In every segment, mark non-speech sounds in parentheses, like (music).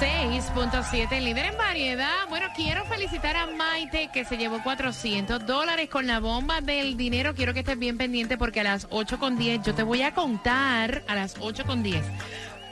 106.7, líder en variedad. Bueno, quiero felicitar a Maite que se llevó 400 dólares con la bomba del dinero. Quiero que estés bien pendiente porque a las 8.10 yo te voy a contar a las 8.10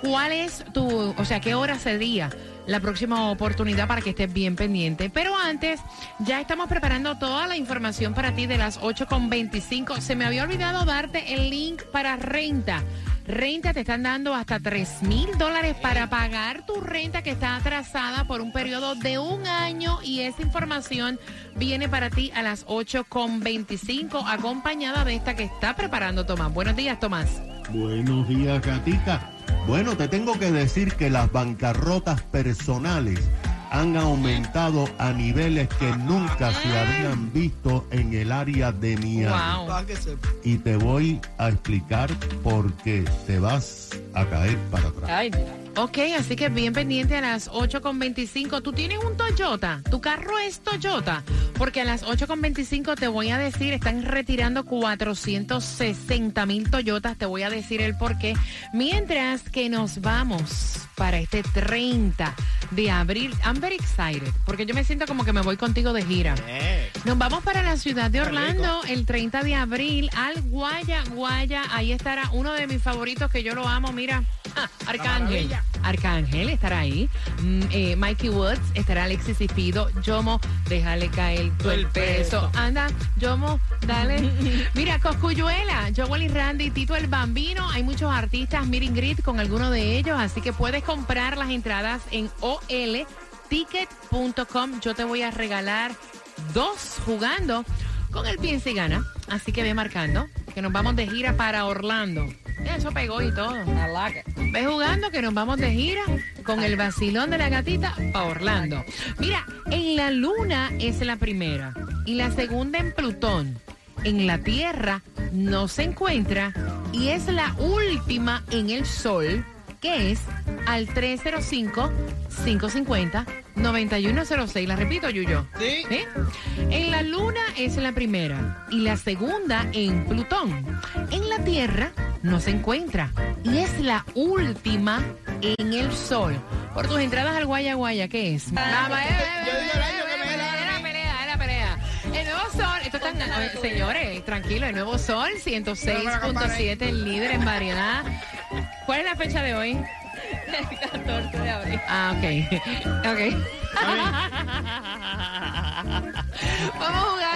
cuál es tu, o sea, qué hora sería la próxima oportunidad para que estés bien pendiente. Pero antes, ya estamos preparando toda la información para ti de las 8.25. Se me había olvidado darte el link para renta. Renta te están dando hasta 3 mil dólares para pagar tu renta que está atrasada por un periodo de un año y esa información viene para ti a las 8.25 acompañada de esta que está preparando Tomás. Buenos días, Tomás. Buenos días, gatita. Bueno, te tengo que decir que las bancarrotas personales han aumentado a niveles que nunca se habían visto en el área de Miami. Wow. Y te voy a explicar por qué te vas a caer para atrás. Ok, así que bien pendiente a las 8.25. ¿Tú tienes un Toyota? ¿Tu carro es Toyota? Porque a las 8.25 te voy a decir, están retirando 460 mil Toyotas. Te voy a decir el por qué. Mientras que nos vamos para este 30 de abril. I'm very excited, porque yo me siento como que me voy contigo de gira. Nos vamos para la ciudad de Orlando el 30 de abril al Guaya Guaya. Ahí estará uno de mis favoritos que yo lo amo. Mira, ah, Arcángel. Arcángel estará ahí. Mm, eh, Mikey Woods estará Alexis y Pido. Yomo, déjale caer todo el peso. Anda, Yomo, dale. (laughs) Mira, Coscuyuela, Joel y Randy, Tito el Bambino. Hay muchos artistas, and greet con alguno de ellos. Así que puedes comprar las entradas en olticket.com. Yo te voy a regalar dos jugando con el Piensa y Gana. Así que ve marcando que nos vamos de gira para Orlando. Eso pegó y todo. Ve jugando que nos vamos de gira con el vacilón de la gatita para Orlando. Mira, en la luna es la primera y la segunda en Plutón. En la Tierra no se encuentra y es la última en el Sol, que es al 305-550-9106. La repito, Yuyo. Sí. ¿Sí? En la Luna es la primera y la segunda en Plutón. En la Tierra no se encuentra y es la última en el Sol. Por tus entradas al Guaya Guaya, ¿qué es? Mamá, eh, eh, nuevo Sol, esto está, señores, tranquilo, el nuevo Sol 106.7, el líder en variedad. ¿Cuál es la fecha de hoy? El 14 de abril. Ah, ok. Ok. (laughs) vamos para el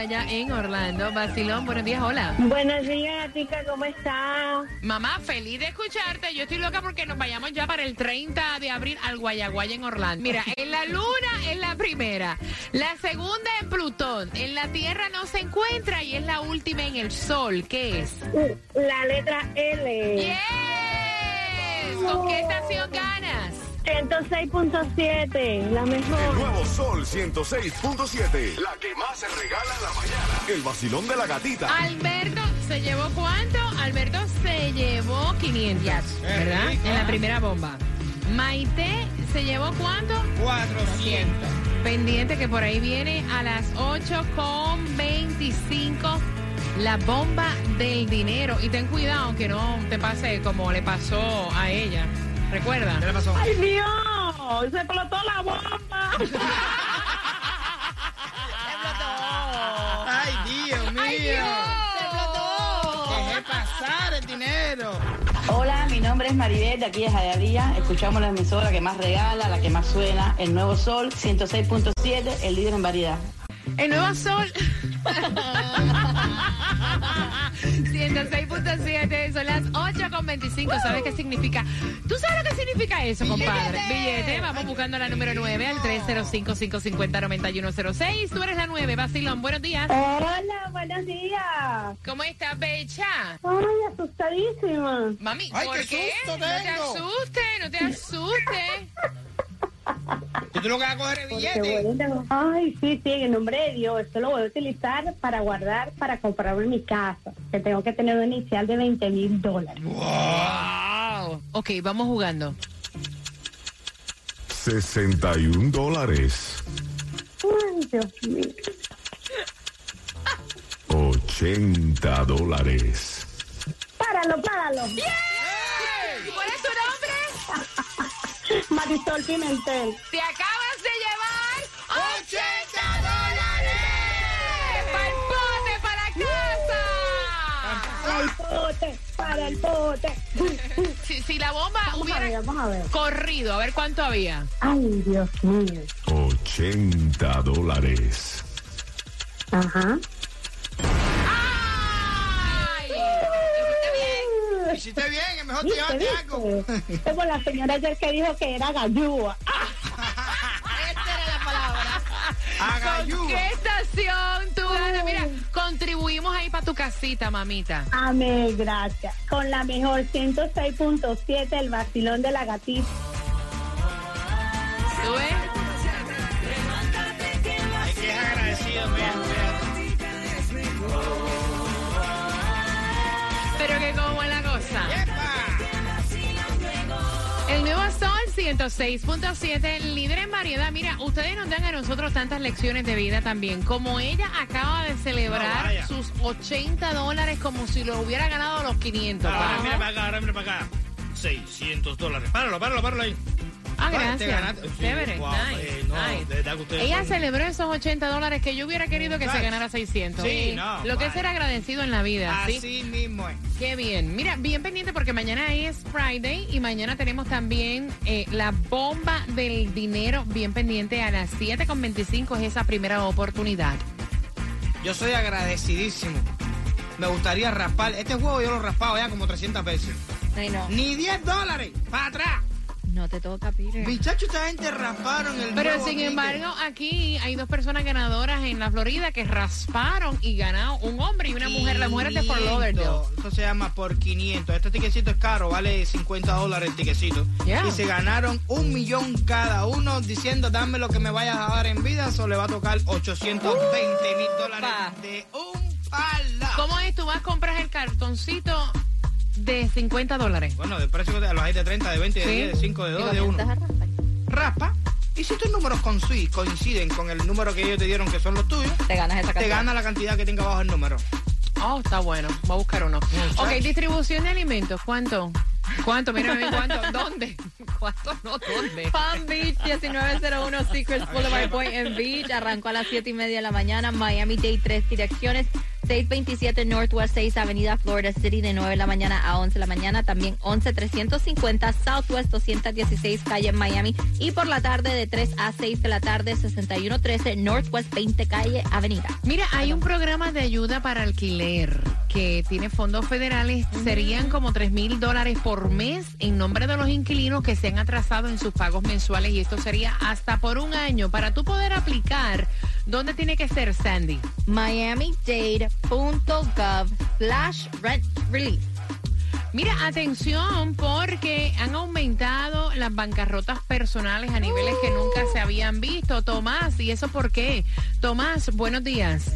Guaya en Orlando. Basilón, buenos días, hola. Buenos días, tica, ¿cómo está? Mamá, feliz de escucharte. Yo estoy loca porque nos vayamos ya para el 30 de abril al Guayaguaya en Orlando. Mira, en la luna es la primera, la segunda en Plutón, en la Tierra no se encuentra y es la última en el Sol. ¿Qué es? La letra L. ¡Yes! ¿Con qué estación ganas? 106.7, la El mejor. nuevo Sol 106.7. La que más se regala en la mañana. El vacilón de la gatita. Alberto se llevó cuánto? Alberto se llevó 500, ¿verdad? rico. En la primera bomba. Maite se llevó cuánto? 400. Pendiente que por ahí viene a las 8.25 la bomba del dinero. Y ten cuidado que no te pase como le pasó a ella. ¿Recuerda? ¿Qué le pasó? ¡Ay, Dios! ¡Se explotó la bomba! (laughs) Ay, Dios mío. Dejé pasar el dinero. Hola, mi nombre es Maribel de aquí de Jayalía. Escuchamos la emisora que más regala, la que más suena, el Nuevo Sol 106.7, el líder en variedad. El nuevo sol. 106.7, son las 8.25. ¿Sabes qué significa? ¿Tú sabes lo que significa eso, compadre? Billete. Vamos buscando la número 9 al 305-550-9106. Tú eres la 9, Basilón. Buenos días. Hola, buenos días. ¿Cómo estás, Becha? Ay, asustadísima. Mami, Ay, ¿por qué qué? susto No te asustes, no te asustes. (laughs) ¿Y tú lo que vas a coger el billete? bueno, ay, sí, sí, en nombre de Dios. Esto lo voy a utilizar para guardar, para comprarme mi casa. Que tengo que tener un inicial de 20 mil dólares. Wow. Ok, vamos jugando. 61 dólares. Ay, Dios mío. 80 dólares. Páralo, páralo. ¿Cuál Marisol Pimentel. Te acabas de llevar 80 dólares. para el pote para casa. Para el pote, para el pote. Si, si la bomba Vamos a ver, hubiera vamos a ver. corrido, a ver cuánto había. Ay, Dios mío. 80 dólares. Ajá. Hiciste bien, es mejor te ¿Viste, llevarte algo. Como la señora ayer que dijo que era gallúa. (laughs) Agayú. ¿Qué estación tú ganas? Mira, contribuimos ahí para tu casita, mamita. Amén, gracias. Con la mejor 106.7, el vacilón de la gatita. 106.7, líder en variedad. Mira, ustedes nos dan a nosotros tantas lecciones de vida también. Como ella acaba de celebrar vaya. sus 80 dólares como si lo hubiera ganado los 500. Ahora mira para acá, ahora mira para acá. 600 dólares. Páralo, páralo, páralo ahí. Ah, gracias. Chévere, eh, Ella celebró esos 80 dólares que yo hubiera querido que se ganara 600. Sí, no, Lo que es ser agradecido en la vida, ¿sí? Así mismo es. Qué bien. Mira, bien pendiente porque mañana es Friday y mañana tenemos también eh, la bomba del dinero bien pendiente a las 7.25 es esa primera oportunidad. Yo soy agradecidísimo. Me gustaría raspar. Este juego yo lo he raspado ya como 300 veces. Ay, no. Ni 10 dólares. Para atrás. No te toca, Peter. Muchachos, esta gente rasparon el Pero sin embargo, aquí hay dos personas ganadoras en la Florida que rasparon y ganaron un hombre y una mujer. La mujer es de Fort 500. Lauderdale. Esto se llama por 500. Este tiquecito es caro, vale 50 dólares el tiquecito. Yeah. Y se ganaron un millón cada uno diciendo, dame lo que me vayas a dar en vida. Eso le va a tocar 820 mil dólares Pa. de un pala. ¿Cómo es? Tú vas, compras el cartoncito de 50 dólares. Bueno, de precio que te- los hay de 30, de 20, de Sí. 10, de 5, de Y 2, de 1. comienzas a raspar. Raspa. Y si tus números coinciden, coinciden con el número que ellos te dieron, que son los tuyos, Te ganas esa te cantidad. gana la cantidad que tenga abajo el número. Oh, está bueno. Voy a buscar uno. Ok, distribución de alimentos. ¿Cuánto? ¿Cuánto? Mira, mira, ¿cuánto? (laughs) ¿Dónde? ¿Cuánto? No, ¿dónde? Palm Beach 1901 Secrets Boulevard Point en Beach. Arrancó a las 7 y media de la mañana. Miami Dade, tres direcciones. 627 Northwest 6 Avenida Florida City de 9 de la mañana a 11 de la mañana. También 11350 Southwest 216 calle Miami. Y por la tarde de 3 a 6 de la tarde 6113 Northwest 20 calle Avenida. Mira, hay un programa de ayuda para alquiler que tiene fondos federales. Serían como 3 mil dólares por mes en nombre de los inquilinos que se han atrasado en sus pagos mensuales y esto sería hasta por un año. Para tú poder aplicar, ¿dónde tiene que ser, Sandy? miamidade.gov slash rent relief. Mira, atención porque han aumentado las bancarrotas personales a niveles que nunca se habían visto. Tomás, ¿y eso por qué? Tomás, buenos días.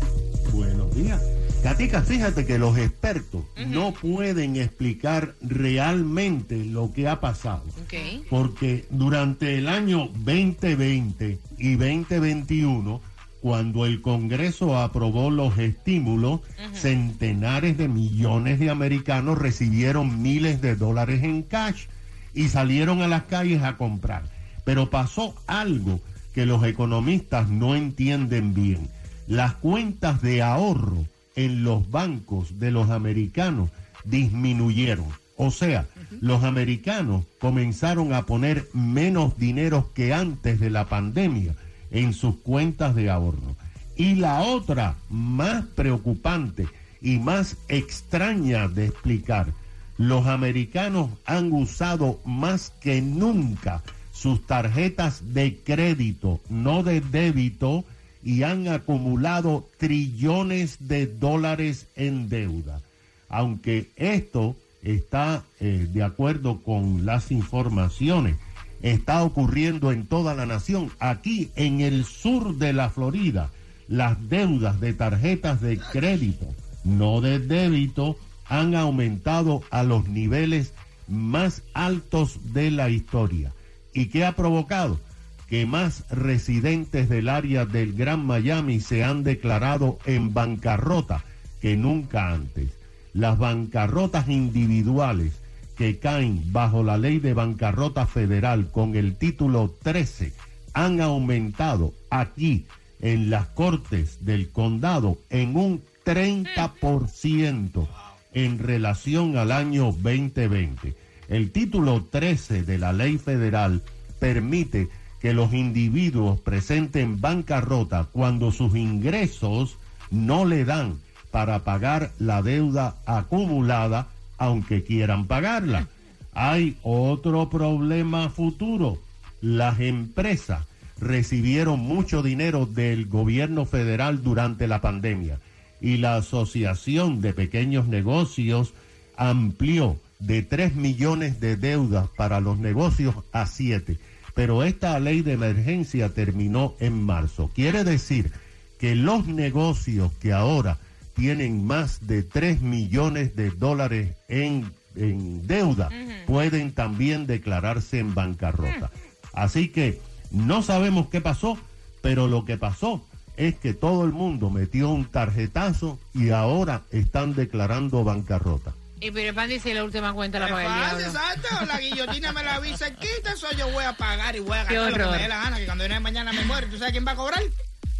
Buenos días. Katica, fíjate que los expertos no pueden explicar realmente lo que ha pasado. Ok. Porque durante el año 2020 y 2021, cuando el Congreso aprobó los estímulos, centenares de millones de americanos recibieron miles de dólares en cash y salieron a las calles a comprar. Pero pasó algo que los economistas no entienden bien. Las cuentas de ahorro en los bancos de los americanos disminuyeron. O sea, los americanos comenzaron a poner menos dinero que antes de la pandemia en sus cuentas de ahorro. Y la otra, más preocupante y más extraña de explicar, los americanos han usado más que nunca sus tarjetas de crédito, no de débito, y han acumulado trillones de dólares en deuda. Aunque esto está eh, de acuerdo con las informaciones está ocurriendo en toda la nación. Aquí en el sur de la Florida, las deudas de tarjetas de crédito, no de débito, han aumentado a los niveles más altos de la historia. ¿Y qué ha provocado? Que más residentes del área del Gran Miami se han declarado en bancarrota que nunca antes. Las bancarrotas individuales que caen bajo la ley de bancarrota federal con el título 13 han aumentado aquí en las cortes del condado en un 30% en relación al año 2020. El título 13 de la ley federal permite que los individuos presenten bancarrota cuando sus ingresos no le dan para pagar la deuda acumulada aunque quieran pagarla. Hay otro problema futuro. Las empresas recibieron mucho dinero del gobierno federal durante la pandemia y la Asociación de Pequeños Negocios amplió de 3 millones de deudas para los negocios a 7. Pero esta ley de emergencia terminó en marzo. Quiere decir que los negocios que ahora tienen más de 3 millones de dólares en, en deuda pueden también declararse en bancarrota. Así que no sabemos qué pasó, pero lo que pasó es que todo el mundo metió un tarjetazo y ahora están declarando bancarrota. Y Peter Pan dice la última cuenta la ¿Qué paga el. Exacto, la (laughs) guillotina me la avisa, quita eso yo voy a pagar y voy a ganar lo que horror. me dé la gana, que cuando viene mañana me muero, ¿tú sabes quién va a cobrar?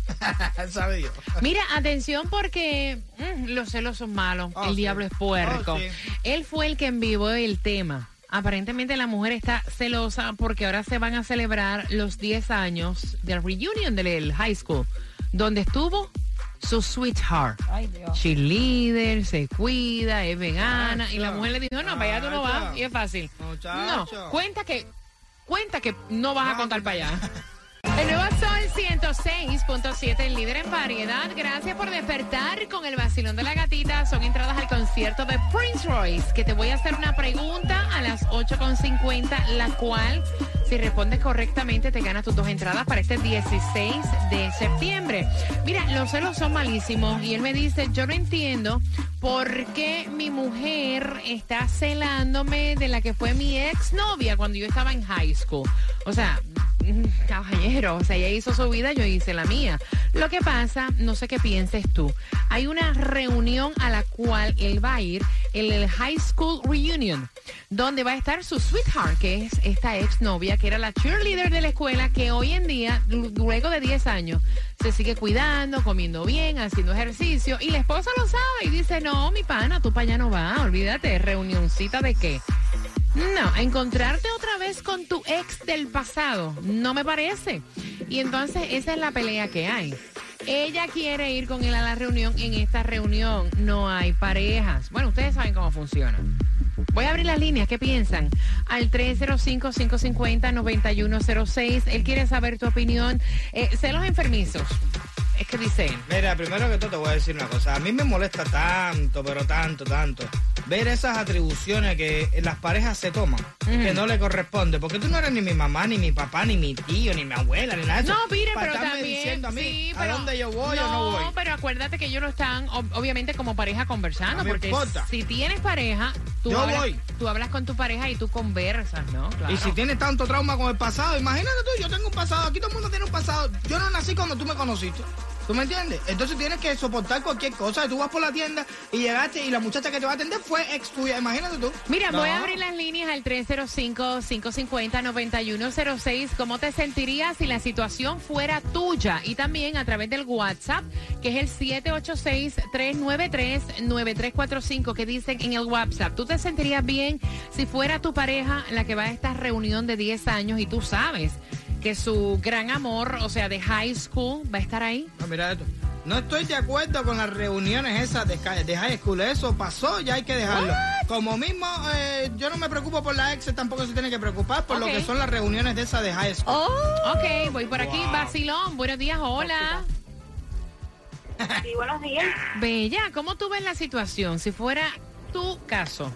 (laughs) Sabe Dios. Mira, atención porque mm, los celos son malos, Oh, el sí. diablo es puerco. Oh, sí. Él fue el que envió el tema. Aparentemente la mujer está celosa porque ahora se van a celebrar los 10 años del reunion del high school, donde estuvo su sweetheart. Ay, Dios. Cheerleader, se cuida, es vegana. Y la mujer le dijo, no, para allá tú no vas. Y es fácil. Muchacho. No, cuenta que, cuenta que no vas a contar para allá. (laughs) El nuevo Sol 106.7, el líder en variedad. Gracias por despertar con el vacilón de la gatita. Son entradas al concierto de Prince Royce, que te voy a hacer una pregunta a las 8.50, la cual, si respondes correctamente, te ganas tus dos entradas para este 16 de septiembre. Mira, los celos son malísimos y él me dice, yo no entiendo por qué mi mujer está celándome de la que fue mi exnovia cuando yo estaba en high school. O sea, (laughs) Caballero, o sea, ella hizo su vida, yo hice la mía. Lo que pasa, no sé qué pienses tú, hay una reunión a la cual él va a ir, el, High School Reunion, donde va a estar su sweetheart, que es esta exnovia, que era la cheerleader de la escuela, que hoy en día, lu- luego de 10 años, se sigue cuidando, comiendo bien, haciendo ejercicio, y la esposa lo sabe y dice, no, mi pana, tú para allá no vas, olvídate, reunioncita de qué. No, encontrarte otra vez con tu ex del pasado, no me parece. Y entonces esa es la pelea que hay. Ella quiere ir con él a la reunión en esta reunión no hay parejas. Bueno, ustedes saben cómo funciona. Voy a abrir las líneas, ¿qué piensan? Al 305-550-9106. Él quiere saber tu opinión. Eh, celos enfermizos. Es que dice él. Mira, primero que todo te voy a decir una cosa. A mí me molesta tanto, pero tanto, tanto, ver esas atribuciones que las parejas se toman, que no le corresponde. Porque tú no eres ni mi mamá, ni mi papá, ni mi tío, ni mi abuela, ni nada de eso. No, mire, pero también. diciendo a mí sí, a pero, dónde yo voy o no voy. pero acuérdate que ellos no están, ob- obviamente, como pareja conversando. No porque importa. si tienes pareja, tú Yo hablas, voy. tú hablas con tu pareja y tú conversas, ¿no? Claro. Y si tienes tanto trauma con el pasado, imagínate tú, yo tengo un pasado, aquí todo el mundo tiene un pasado. Yo no nací cuando tú me conociste. ¿Tú me entiendes? Entonces tienes que soportar cualquier cosa. Tú vas por la tienda y llegaste y la muchacha que te va a atender fue ex tuya. Imagínate tú. Mira, voy a abrir las líneas al 305-550-9106. ¿Cómo te sentirías si la situación fuera tuya? Y también a través del WhatsApp, que es el 786-393-9345, que dicen en el WhatsApp. ¿Tú te sentirías bien si fuera tu pareja la que va a esta reunión de 10 años y tú sabes que su gran amor, o sea, de high school, va a estar ahí? No, mira esto. No estoy de acuerdo con las reuniones esas de, de high school. Eso pasó, ya hay que dejarlo. Como mismo, eh, yo no me preocupo por la ex, tampoco se tiene que preocupar por lo que son las reuniones de esas de high school. Oh, Ok, voy por aquí. Basilón, buenos días, hola. Sí, buenos días. Bella, ¿cómo tú ves la situación si fuera tu caso?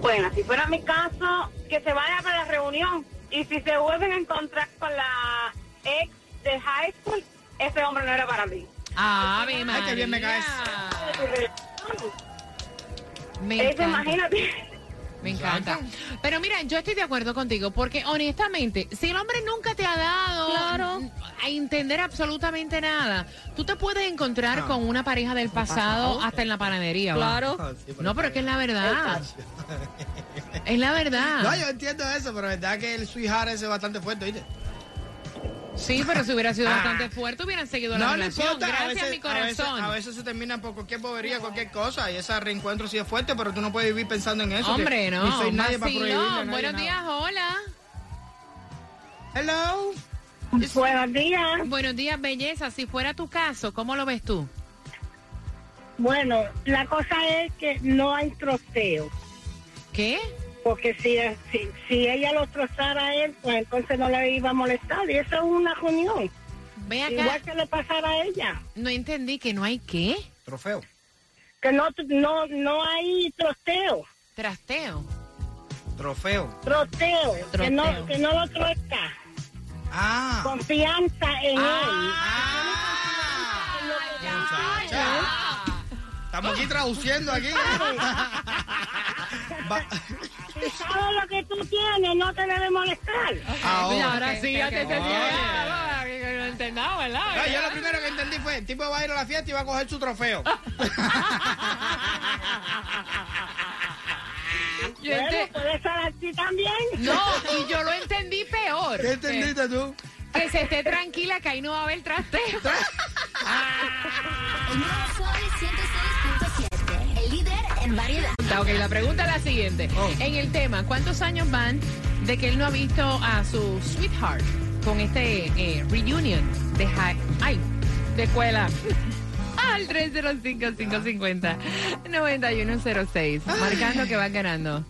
Bueno, si fuera mi caso, que se vaya para la reunión. Y si se vuelven a encontrar con la ex de high school, ese hombre no era para mí. Ave Ay, María. qué bien me caes. Me Eso, imagínate. Me encanta. Pero mira, yo estoy de acuerdo contigo, porque honestamente, si el hombre nunca te ha dado Claro. a entender absolutamente nada, tú te puedes encontrar Ah. con una pareja del pasado hasta en la panadería. Claro. Ah, No, pero es que es la verdad. Es la verdad. No, yo entiendo eso, pero es verdad que el sweetheart ese es bastante fuerte, ¿viste? Sí, pero si hubiera sido bastante fuerte, hubieran seguido la No, no relación. importa. Gracias, a veces, mi a veces- corazón. A veces, se terminan por cualquier bobería, cualquier cosa, y ese reencuentro sí es fuerte, pero tú no puedes vivir pensando en eso. que Hombre, no. Ni soy nadie para prohibirle a nadie Buenos nada. días, hola. Hello. Buenos días. Buenos días, belleza. Si fuera tu caso, ¿cómo lo ves tú? Bueno, la cosa es que no hay trosteo. ¿Qué? Porque si, si, si ella lo trozara a él, pues entonces no le iba a molestar. Y eso es una reunión. Ve acá. Igual que le pasara a ella. No entendí que no hay qué. Trofeo. Que no, no, no hay trosteo. Trasteo. Trofeo. Trosteo. Que, no, que no lo trosta. Ah. Confianza en él. Muchacha. Estamos aquí traduciendo aquí. (laughs) (laughs) Sabes lo que tú tienes, no te debe molestar. Ahora. Ahora sí, ya te entendí. Ah, no entendamos, ¿verdad? No, yo lo primero que entendí fue, el tipo va a ir a la fiesta y va a coger su trofeo. Yo Bueno, ente- puede ser así también. No, y yo lo entendí peor. ¿Qué entendiste tú? Que, se esté tranquila, que ahí no va a haber trasteo. 106.7, el líder en variedad. Ok, la pregunta es la siguiente. Oh. En el tema, ¿cuántos años van de que él no ha visto a su sweetheart con este eh, reunion de high, ay, de escuela? (laughs) Al 305-550-9106. Marcando que van ganando.